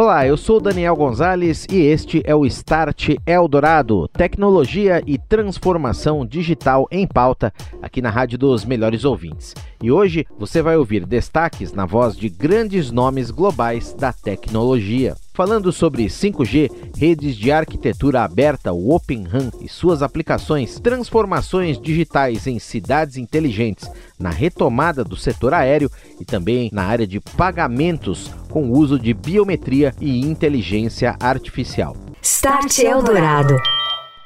Olá, eu sou Daniel Gonzalez e este é o Start Eldorado, tecnologia e transformação digital em pauta aqui na Rádio dos Melhores Ouvintes. E hoje você vai ouvir destaques na voz de grandes nomes globais da tecnologia. Falando sobre 5G, redes de arquitetura aberta, o Open RAN e suas aplicações, transformações digitais em cidades inteligentes, na retomada do setor aéreo e também na área de pagamentos com uso de biometria e inteligência artificial. Start Eldorado.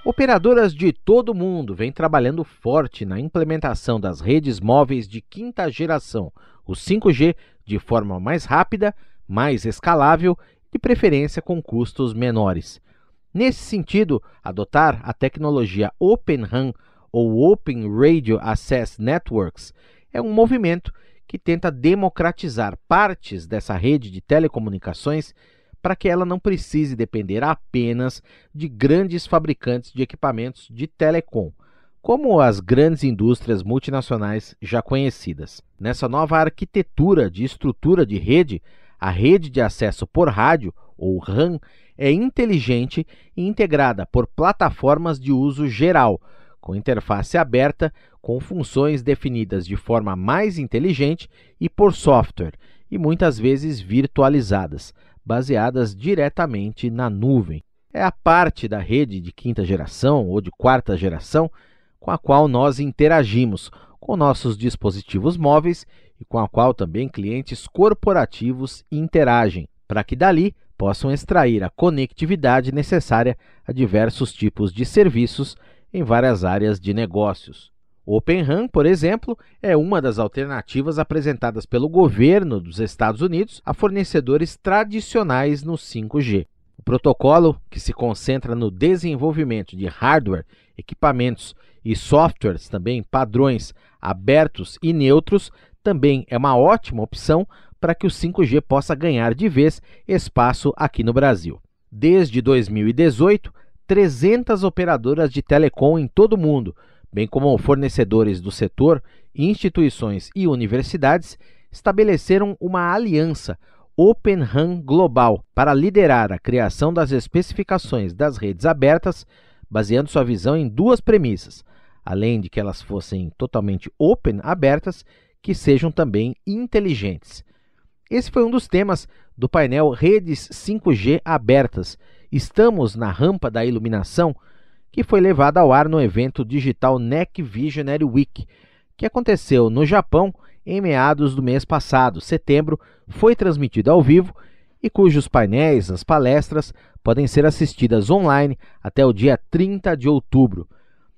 Operadoras de todo o mundo vêm trabalhando forte na implementação das redes móveis de quinta geração, o 5G, de forma mais rápida, mais escalável de preferência com custos menores. Nesse sentido, adotar a tecnologia Open RAN ou Open Radio Access Networks é um movimento que tenta democratizar partes dessa rede de telecomunicações para que ela não precise depender apenas de grandes fabricantes de equipamentos de telecom, como as grandes indústrias multinacionais já conhecidas. Nessa nova arquitetura de estrutura de rede, a rede de acesso por rádio, ou RAN, é inteligente e integrada por plataformas de uso geral, com interface aberta, com funções definidas de forma mais inteligente e por software, e muitas vezes virtualizadas, baseadas diretamente na nuvem. É a parte da rede de quinta geração ou de quarta geração com a qual nós interagimos com nossos dispositivos móveis e com a qual também clientes corporativos interagem, para que dali possam extrair a conectividade necessária a diversos tipos de serviços em várias áreas de negócios. O Open RAN, por exemplo, é uma das alternativas apresentadas pelo governo dos Estados Unidos a fornecedores tradicionais no 5G. O protocolo, que se concentra no desenvolvimento de hardware, equipamentos e softwares, também padrões abertos e neutros, também é uma ótima opção para que o 5G possa ganhar de vez espaço aqui no Brasil. Desde 2018, 300 operadoras de telecom em todo o mundo, bem como fornecedores do setor, instituições e universidades, estabeleceram uma aliança Open RAN Global para liderar a criação das especificações das redes abertas, baseando sua visão em duas premissas: além de que elas fossem totalmente open, abertas, que sejam também inteligentes. Esse foi um dos temas do painel Redes 5G Abertas. Estamos na rampa da iluminação, que foi levado ao ar no evento digital NEC Visionary Week, que aconteceu no Japão em meados do mês passado, setembro, foi transmitido ao vivo e cujos painéis, as palestras, podem ser assistidas online até o dia 30 de outubro.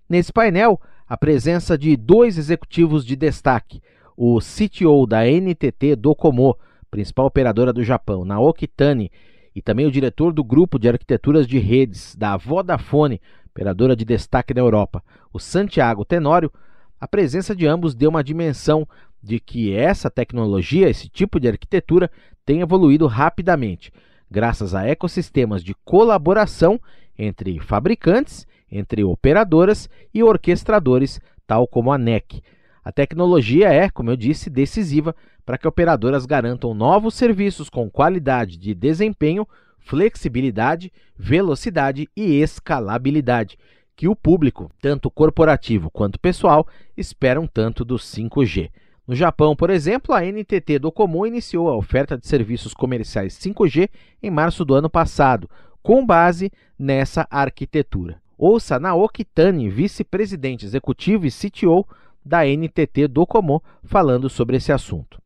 Nesse painel, a presença de dois executivos de destaque, o CTO da NTT Docomo, principal operadora do Japão, Naoki Tani, e também o diretor do grupo de arquiteturas de redes da Vodafone, operadora de destaque na Europa, o Santiago Tenório, a presença de ambos deu uma dimensão de que essa tecnologia, esse tipo de arquitetura, tem evoluído rapidamente, graças a ecossistemas de colaboração entre fabricantes, entre operadoras e orquestradores, tal como a NEC. A tecnologia é, como eu disse, decisiva para que operadoras garantam novos serviços com qualidade de desempenho, flexibilidade, velocidade e escalabilidade, que o público, tanto corporativo quanto pessoal, esperam tanto do 5G. No Japão, por exemplo, a NTT Docomo iniciou a oferta de serviços comerciais 5G em março do ano passado, com base nessa arquitetura. Ouça Naoki Tani, vice-presidente executivo e CTO da NTT Docomo falando sobre esse assunto.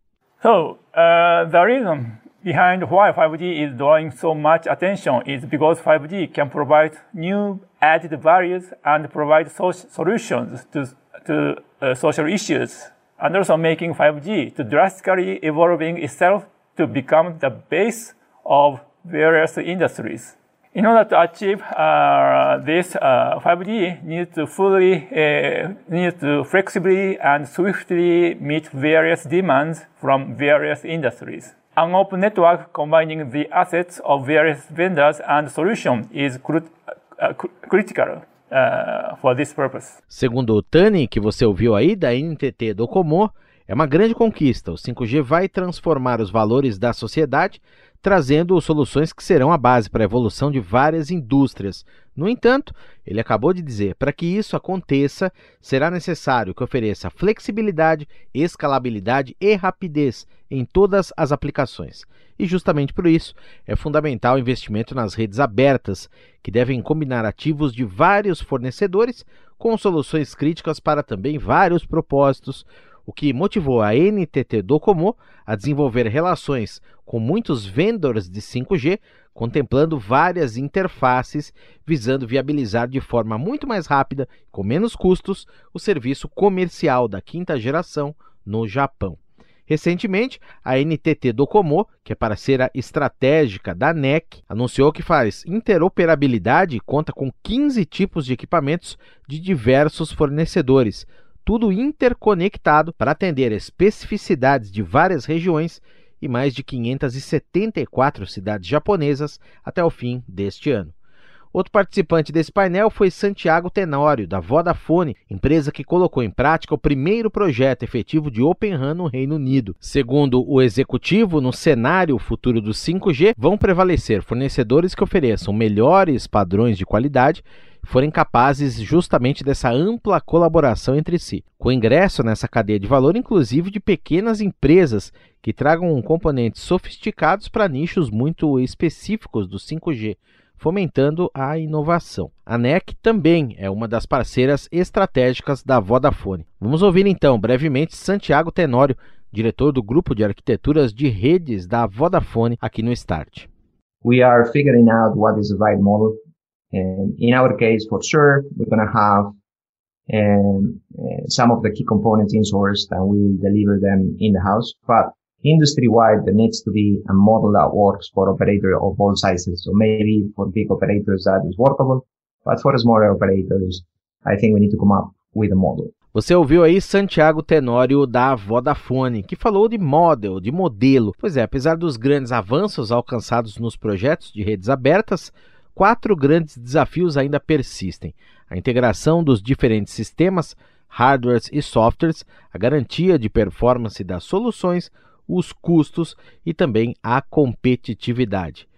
So, uh, the reason behind why 5G is drawing so much attention is because 5G can provide new added values and provide so- solutions to, to uh, social issues, and also making 5G to drastically evolving itself to become the base of various industries. In order to achieve uh, this, uh, 5G needs to fully, uh, needs to flexibly and swiftly meet various demands from various industries. An open network combining the assets of various vendors and solutions is cru- uh, cr- critical uh, for this purpose. Segundo o Tani, que você ouviu aí da NTT Docomo, é uma grande conquista. O 5G vai transformar os valores da sociedade trazendo soluções que serão a base para a evolução de várias indústrias. No entanto, ele acabou de dizer: para que isso aconteça, será necessário que ofereça flexibilidade, escalabilidade e rapidez em todas as aplicações. E justamente por isso é fundamental o investimento nas redes abertas, que devem combinar ativos de vários fornecedores com soluções críticas para também vários propósitos, o que motivou a NTT Docomo a desenvolver relações com muitos vendors de 5G, contemplando várias interfaces, visando viabilizar de forma muito mais rápida, com menos custos, o serviço comercial da quinta geração no Japão. Recentemente, a NTT Docomo, que é parceira estratégica da NEC, anunciou que faz interoperabilidade e conta com 15 tipos de equipamentos de diversos fornecedores, tudo interconectado para atender especificidades de várias regiões e mais de 574 cidades japonesas até o fim deste ano. Outro participante desse painel foi Santiago Tenório, da Vodafone, empresa que colocou em prática o primeiro projeto efetivo de Open RAN no Reino Unido. Segundo o executivo, no cenário futuro do 5G, vão prevalecer fornecedores que ofereçam melhores padrões de qualidade forem capazes justamente dessa ampla colaboração entre si, com ingresso nessa cadeia de valor, inclusive de pequenas empresas que tragam componentes sofisticados para nichos muito específicos do 5G, fomentando a inovação. A NEC também é uma das parceiras estratégicas da Vodafone. Vamos ouvir então brevemente Santiago Tenório, diretor do grupo de arquiteturas de redes da Vodafone aqui no Start. We are figuring out what is the right model And in our case, for sure, we're going to have um, uh, some of the key components insourced and we will deliver them in the house. But industry-wide, there needs to be a model that works for operators of all sizes. So maybe for big operators that is workable, but for smaller operators, I think we need to come up with a model. Você ouviu aí Santiago Tenório da Vodafone, que falou de model, de modelo. Pois é, apesar dos grandes avanços alcançados nos projetos de redes abertas, quatro grandes desafios ainda persistem: a integração dos diferentes sistemas, hardwares e softwares, a garantia de performance das soluções, os custos e também a competitividade.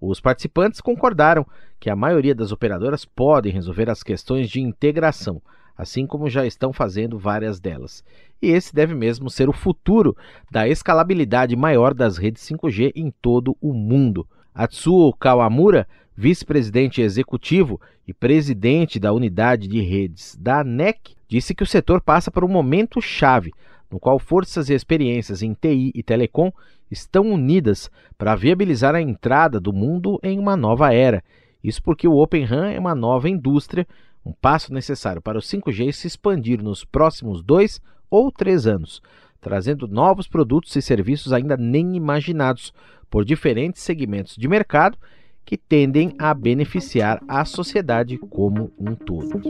Os participantes concordaram que a maioria das operadoras podem resolver as questões de integração, assim como já estão fazendo várias delas. E esse deve mesmo ser o futuro da escalabilidade maior das redes 5G em todo o mundo. Atsuo Kawamura vice-presidente executivo e presidente da unidade de redes da NEC, disse que o setor passa por um momento chave, no qual forças e experiências em TI e telecom estão unidas para viabilizar a entrada do mundo em uma nova era. Isso porque o Open RAN é uma nova indústria, um passo necessário para o 5G se expandir nos próximos dois ou três anos, trazendo novos produtos e serviços ainda nem imaginados por diferentes segmentos de mercado que tendem a beneficiar a sociedade como um todo.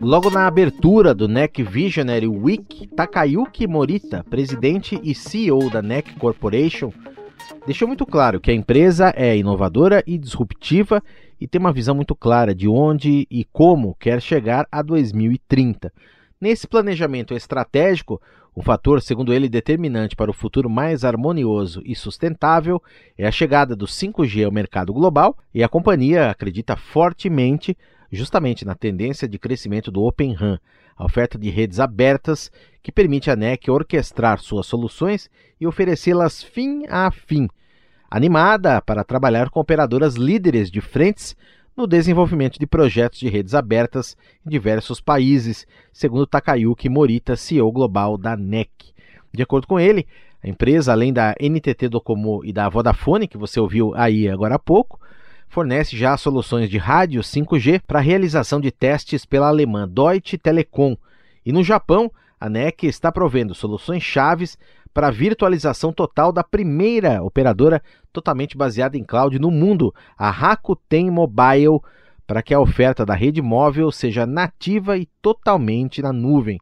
Logo na abertura do NEC Visionary Week, Takayuki Morita, presidente e CEO da NEC Corporation, deixou muito claro que a empresa é inovadora e disruptiva e tem uma visão muito clara de onde e como quer chegar a 2030. Nesse planejamento estratégico, o fator, segundo ele, determinante para o futuro mais harmonioso e sustentável é a chegada do 5G ao mercado global e a companhia acredita fortemente justamente na tendência de crescimento do Open RAN, a oferta de redes abertas que permite à NEC orquestrar suas soluções e oferecê-las fim a fim, animada para trabalhar com operadoras líderes de frentes no desenvolvimento de projetos de redes abertas em diversos países, segundo Takayuki Morita, CEO global da NEC. De acordo com ele, a empresa, além da NTT Docomo e da Vodafone, que você ouviu aí agora há pouco, fornece já soluções de rádio 5G para realização de testes pela alemã Deutsche Telekom. E no Japão, a NEC está provendo soluções chaves para a virtualização total da primeira operadora totalmente baseada em cloud no mundo, a Rakuten Mobile, para que a oferta da rede móvel seja nativa e totalmente na nuvem.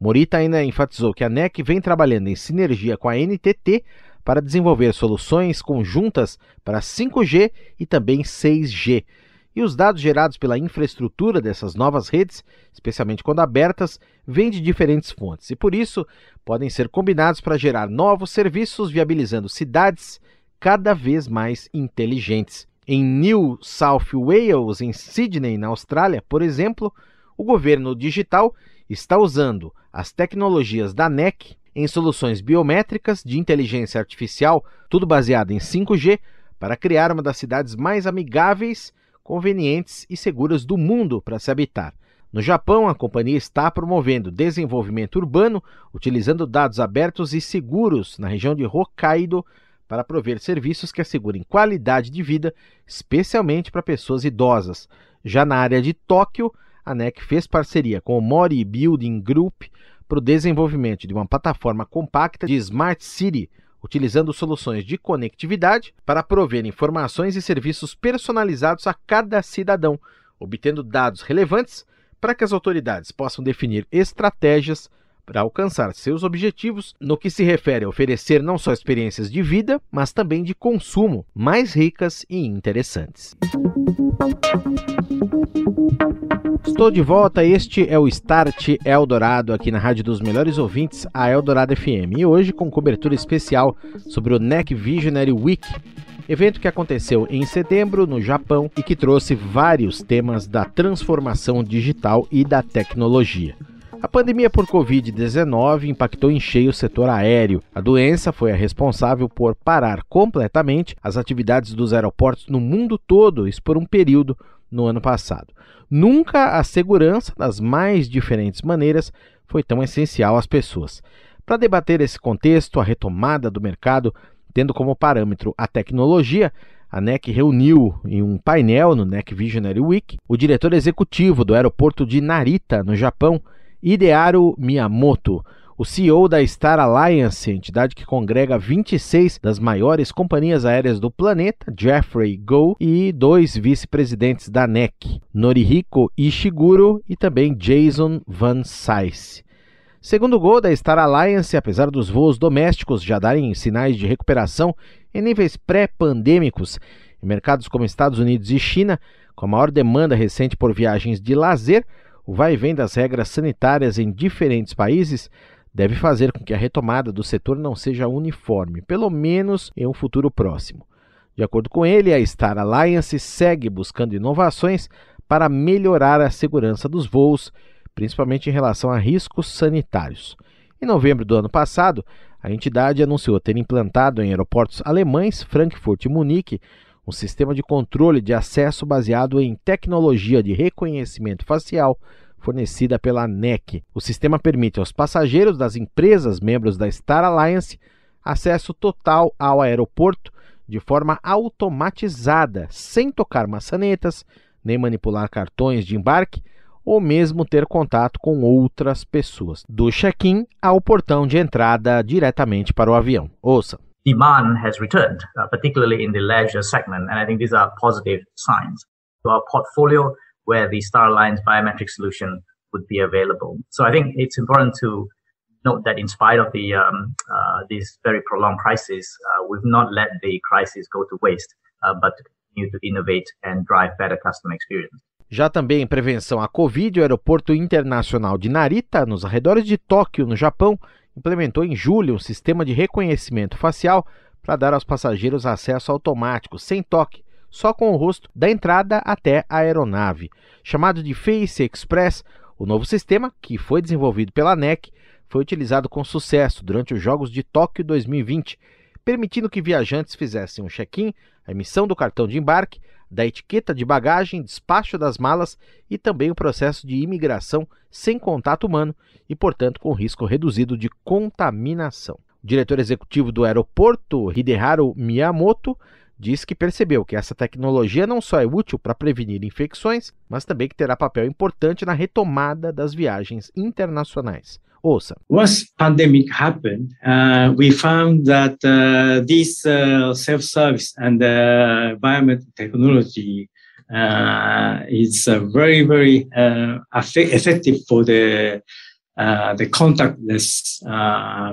Morita ainda enfatizou que a NEC vem trabalhando em sinergia com a NTT para desenvolver soluções conjuntas para 5G e também 6G. E os dados gerados pela infraestrutura dessas novas redes, especialmente quando abertas, vêm de diferentes fontes e por isso podem ser combinados para gerar novos serviços, viabilizando cidades cada vez mais inteligentes. Em New South Wales, em Sydney, na Austrália, por exemplo, o governo digital está usando as tecnologias da NEC em soluções biométricas de inteligência artificial, tudo baseado em 5G, para criar uma das cidades mais amigáveis, convenientes e seguras do mundo para se habitar. No Japão, a companhia está promovendo desenvolvimento urbano utilizando dados abertos e seguros na região de Hokkaido para prover serviços que assegurem qualidade de vida, especialmente para pessoas idosas. Já na área de Tóquio, a NEC fez parceria com o Mori Building Group para o desenvolvimento de uma plataforma compacta de Smart City, utilizando soluções de conectividade para prover informações e serviços personalizados a cada cidadão, obtendo dados relevantes para que as autoridades possam definir estratégias para alcançar seus objetivos no que se refere a oferecer não só experiências de vida, mas também de consumo mais ricas e interessantes. Estou de volta, este é o Start Eldorado aqui na Rádio dos Melhores Ouvintes, a Eldorado FM, e hoje com cobertura especial sobre o NEC Visionary Week, evento que aconteceu em setembro no Japão e que trouxe vários temas da transformação digital e da tecnologia. A pandemia por Covid-19 impactou em cheio o setor aéreo. A doença foi a responsável por parar completamente as atividades dos aeroportos no mundo todo, isso por um período no ano passado. Nunca a segurança, das mais diferentes maneiras, foi tão essencial às pessoas. Para debater esse contexto, a retomada do mercado, tendo como parâmetro a tecnologia, a NEC reuniu em um painel no NEC Visionary Week o diretor executivo do aeroporto de Narita, no Japão, Idearu Miyamoto, o CEO da Star Alliance, entidade que congrega 26 das maiores companhias aéreas do planeta, Jeffrey Go, e dois vice-presidentes da NEC, Norihiko Ishiguro e também Jason Van Sice. Segundo o Go da Star Alliance, apesar dos voos domésticos já darem sinais de recuperação em níveis pré-pandêmicos, em mercados como Estados Unidos e China, com a maior demanda recente por viagens de lazer, o vai e vem das regras sanitárias em diferentes países deve fazer com que a retomada do setor não seja uniforme, pelo menos em um futuro próximo. De acordo com ele, a Star Alliance segue buscando inovações para melhorar a segurança dos voos, principalmente em relação a riscos sanitários. Em novembro do ano passado, a entidade anunciou ter implantado em aeroportos alemães, Frankfurt e Munique, um sistema de controle de acesso baseado em tecnologia de reconhecimento facial fornecida pela NEC. O sistema permite aos passageiros das empresas membros da Star Alliance acesso total ao aeroporto de forma automatizada, sem tocar maçanetas, nem manipular cartões de embarque ou mesmo ter contato com outras pessoas, do check-in ao portão de entrada diretamente para o avião. Ouça. Demand has returned, uh, particularly in the leisure segment, and I think these are positive signs. Our portfolio where the Star Alliance biometric solution would be available. So I think it's important to note that in spite of the um, uh, these very prolonged crisis, uh, we've not let the crisis go to waste, uh, but continue to innovate and drive better customer experience. Já também em prevenção à Covid, o Aeroporto Internacional de Narita, nos arredores de Tóquio, no Japão, implementou em julho um sistema de reconhecimento facial para dar aos passageiros acesso automático, sem toque, só com o rosto da entrada até a aeronave. Chamado de Face Express, o novo sistema, que foi desenvolvido pela NEC, foi utilizado com sucesso durante os Jogos de Tóquio 2020, permitindo que viajantes fizessem um check-in, a emissão do cartão de embarque, da etiqueta de bagagem, despacho das malas e também o processo de imigração sem contato humano e, portanto, com risco reduzido de contaminação. O diretor executivo do aeroporto, Hideharu Miyamoto, diz que percebeu que essa tecnologia não só é útil para prevenir infecções, mas também que terá papel importante na retomada das viagens internacionais. Ouça. Once pandemic happened, uh, we found that uh, this uh, self-service and uh, biometric technology uh, is uh, very, very uh, effective for the uh, the contactless uh,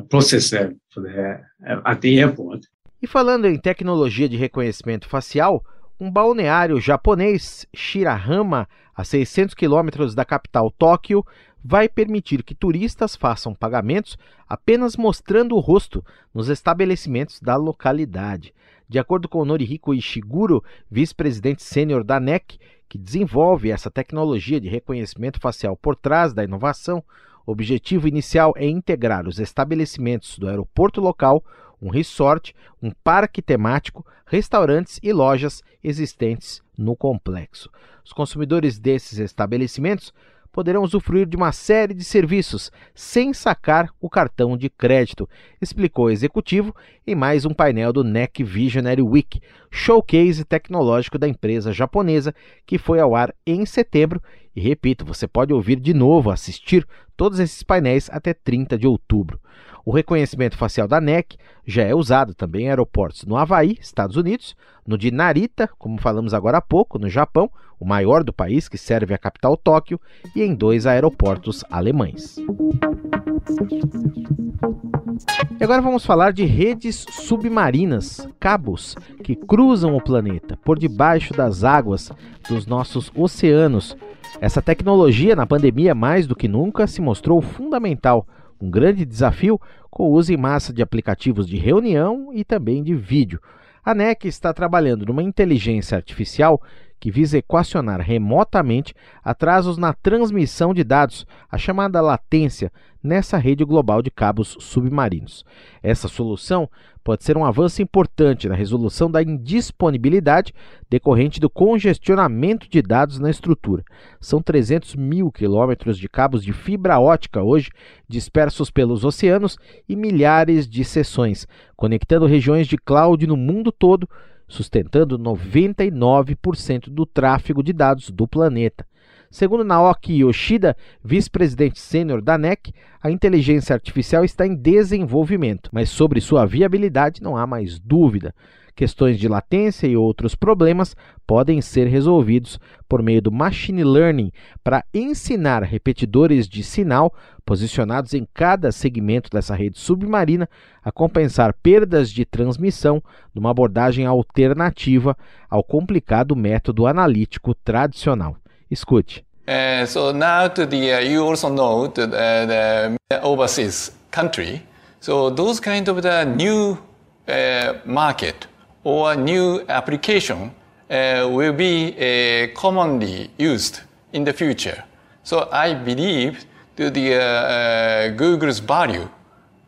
the, uh, at the airport. E falando em tecnologia de reconhecimento facial, um balneário japonês, Shirahama, a 600 quilômetros da capital Tóquio, vai permitir que turistas façam pagamentos apenas mostrando o rosto nos estabelecimentos da localidade. De acordo com Norihiko Ishiguro, vice-presidente sênior da NEC, que desenvolve essa tecnologia de reconhecimento facial por trás da inovação, o objetivo inicial é integrar os estabelecimentos do aeroporto local um resort, um parque temático, restaurantes e lojas existentes no complexo. Os consumidores desses estabelecimentos poderão usufruir de uma série de serviços sem sacar o cartão de crédito, explicou o executivo em mais um painel do NEC Visionary Week, showcase tecnológico da empresa japonesa que foi ao ar em setembro. E repito, você pode ouvir de novo, assistir todos esses painéis até 30 de outubro. O reconhecimento facial da NEC já é usado também em aeroportos no Havaí, Estados Unidos, no de Narita, como falamos agora há pouco, no Japão, o maior do país que serve a capital Tóquio, e em dois aeroportos alemães. E agora vamos falar de redes submarinas, cabos, que cruzam o planeta por debaixo das águas dos nossos oceanos. Essa tecnologia, na pandemia mais do que nunca, se mostrou fundamental um grande desafio com o uso em massa de aplicativos de reunião e também de vídeo. A NEC está trabalhando numa inteligência artificial que visa equacionar remotamente atrasos na transmissão de dados, a chamada latência, nessa rede global de cabos submarinos. Essa solução pode ser um avanço importante na resolução da indisponibilidade decorrente do congestionamento de dados na estrutura. São 300 mil quilômetros de cabos de fibra ótica hoje dispersos pelos oceanos e milhares de seções, conectando regiões de cloud no mundo todo sustentando 99% do tráfego de dados do planeta. Segundo Naoki Yoshida, vice-presidente sênior da NEC, a inteligência artificial está em desenvolvimento, mas sobre sua viabilidade não há mais dúvida. Questões de latência e outros problemas podem ser resolvidos por meio do machine learning para ensinar repetidores de sinal posicionados em cada segmento dessa rede submarina a compensar perdas de transmissão numa abordagem alternativa ao complicado método analítico tradicional. Escute. Uh, so now to the, uh, you also know that, uh, the overseas country. So those kind of the new uh, market or new application uh, will be commonly used in the future. So I believe that the Google's value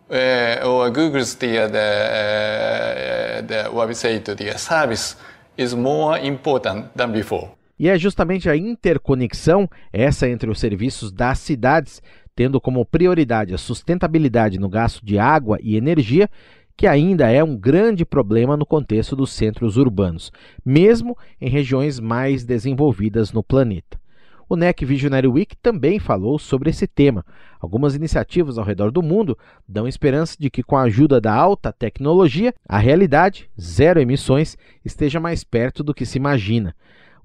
or Google's the, the, the what we say to the service is more important than before. E é justamente a interconexão, essa entre os serviços das cidades, tendo como prioridade a sustentabilidade no gasto de água e energia, que ainda é um grande problema no contexto dos centros urbanos, mesmo em regiões mais desenvolvidas no planeta. O NEC Visionary Week também falou sobre esse tema. Algumas iniciativas ao redor do mundo dão esperança de que, com a ajuda da alta tecnologia, a realidade, zero emissões, esteja mais perto do que se imagina.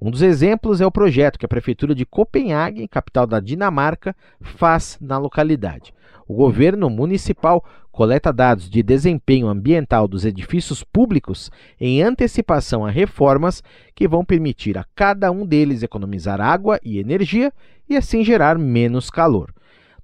Um dos exemplos é o projeto que a Prefeitura de Copenhague, capital da Dinamarca, faz na localidade. O governo municipal coleta dados de desempenho ambiental dos edifícios públicos em antecipação a reformas que vão permitir a cada um deles economizar água e energia e assim gerar menos calor.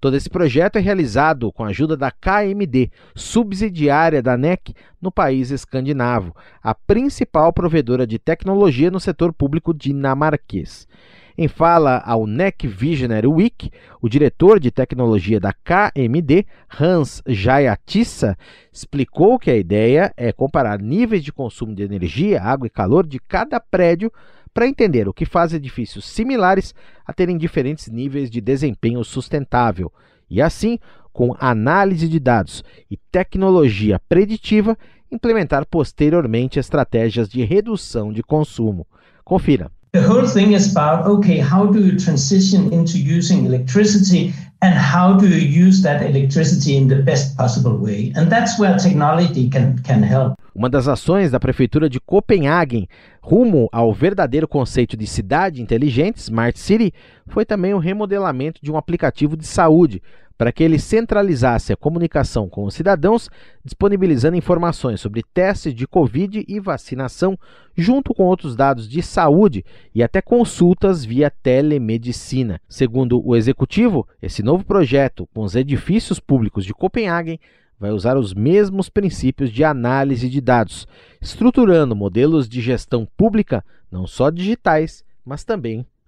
Todo esse projeto é realizado com a ajuda da KMD, subsidiária da NEC no país escandinavo, a principal provedora de tecnologia no setor público dinamarquês. Em fala ao NEC Visionary Week, o diretor de tecnologia da KMD, Hans Jayatissa, explicou que a ideia é comparar níveis de consumo de energia, água e calor de cada prédio para entender o que faz edifícios similares a terem diferentes níveis de desempenho sustentável e, assim, com análise de dados e tecnologia preditiva, implementar posteriormente estratégias de redução de consumo. Confira. The whole thing is about okay, how do you transition into using electricity and how do you use that electricity in the best possible way? And that's where technology can, can help. Uma das ações da Prefeitura de Copenhagen rumo ao verdadeiro conceito de cidade inteligente, Smart City, foi também o remodelamento de um aplicativo de saúde para que ele centralizasse a comunicação com os cidadãos, disponibilizando informações sobre testes de Covid e vacinação, junto com outros dados de saúde e até consultas via telemedicina. Segundo o executivo, esse novo projeto, com os edifícios públicos de Copenhagen, vai usar os mesmos princípios de análise de dados, estruturando modelos de gestão pública não só digitais, mas também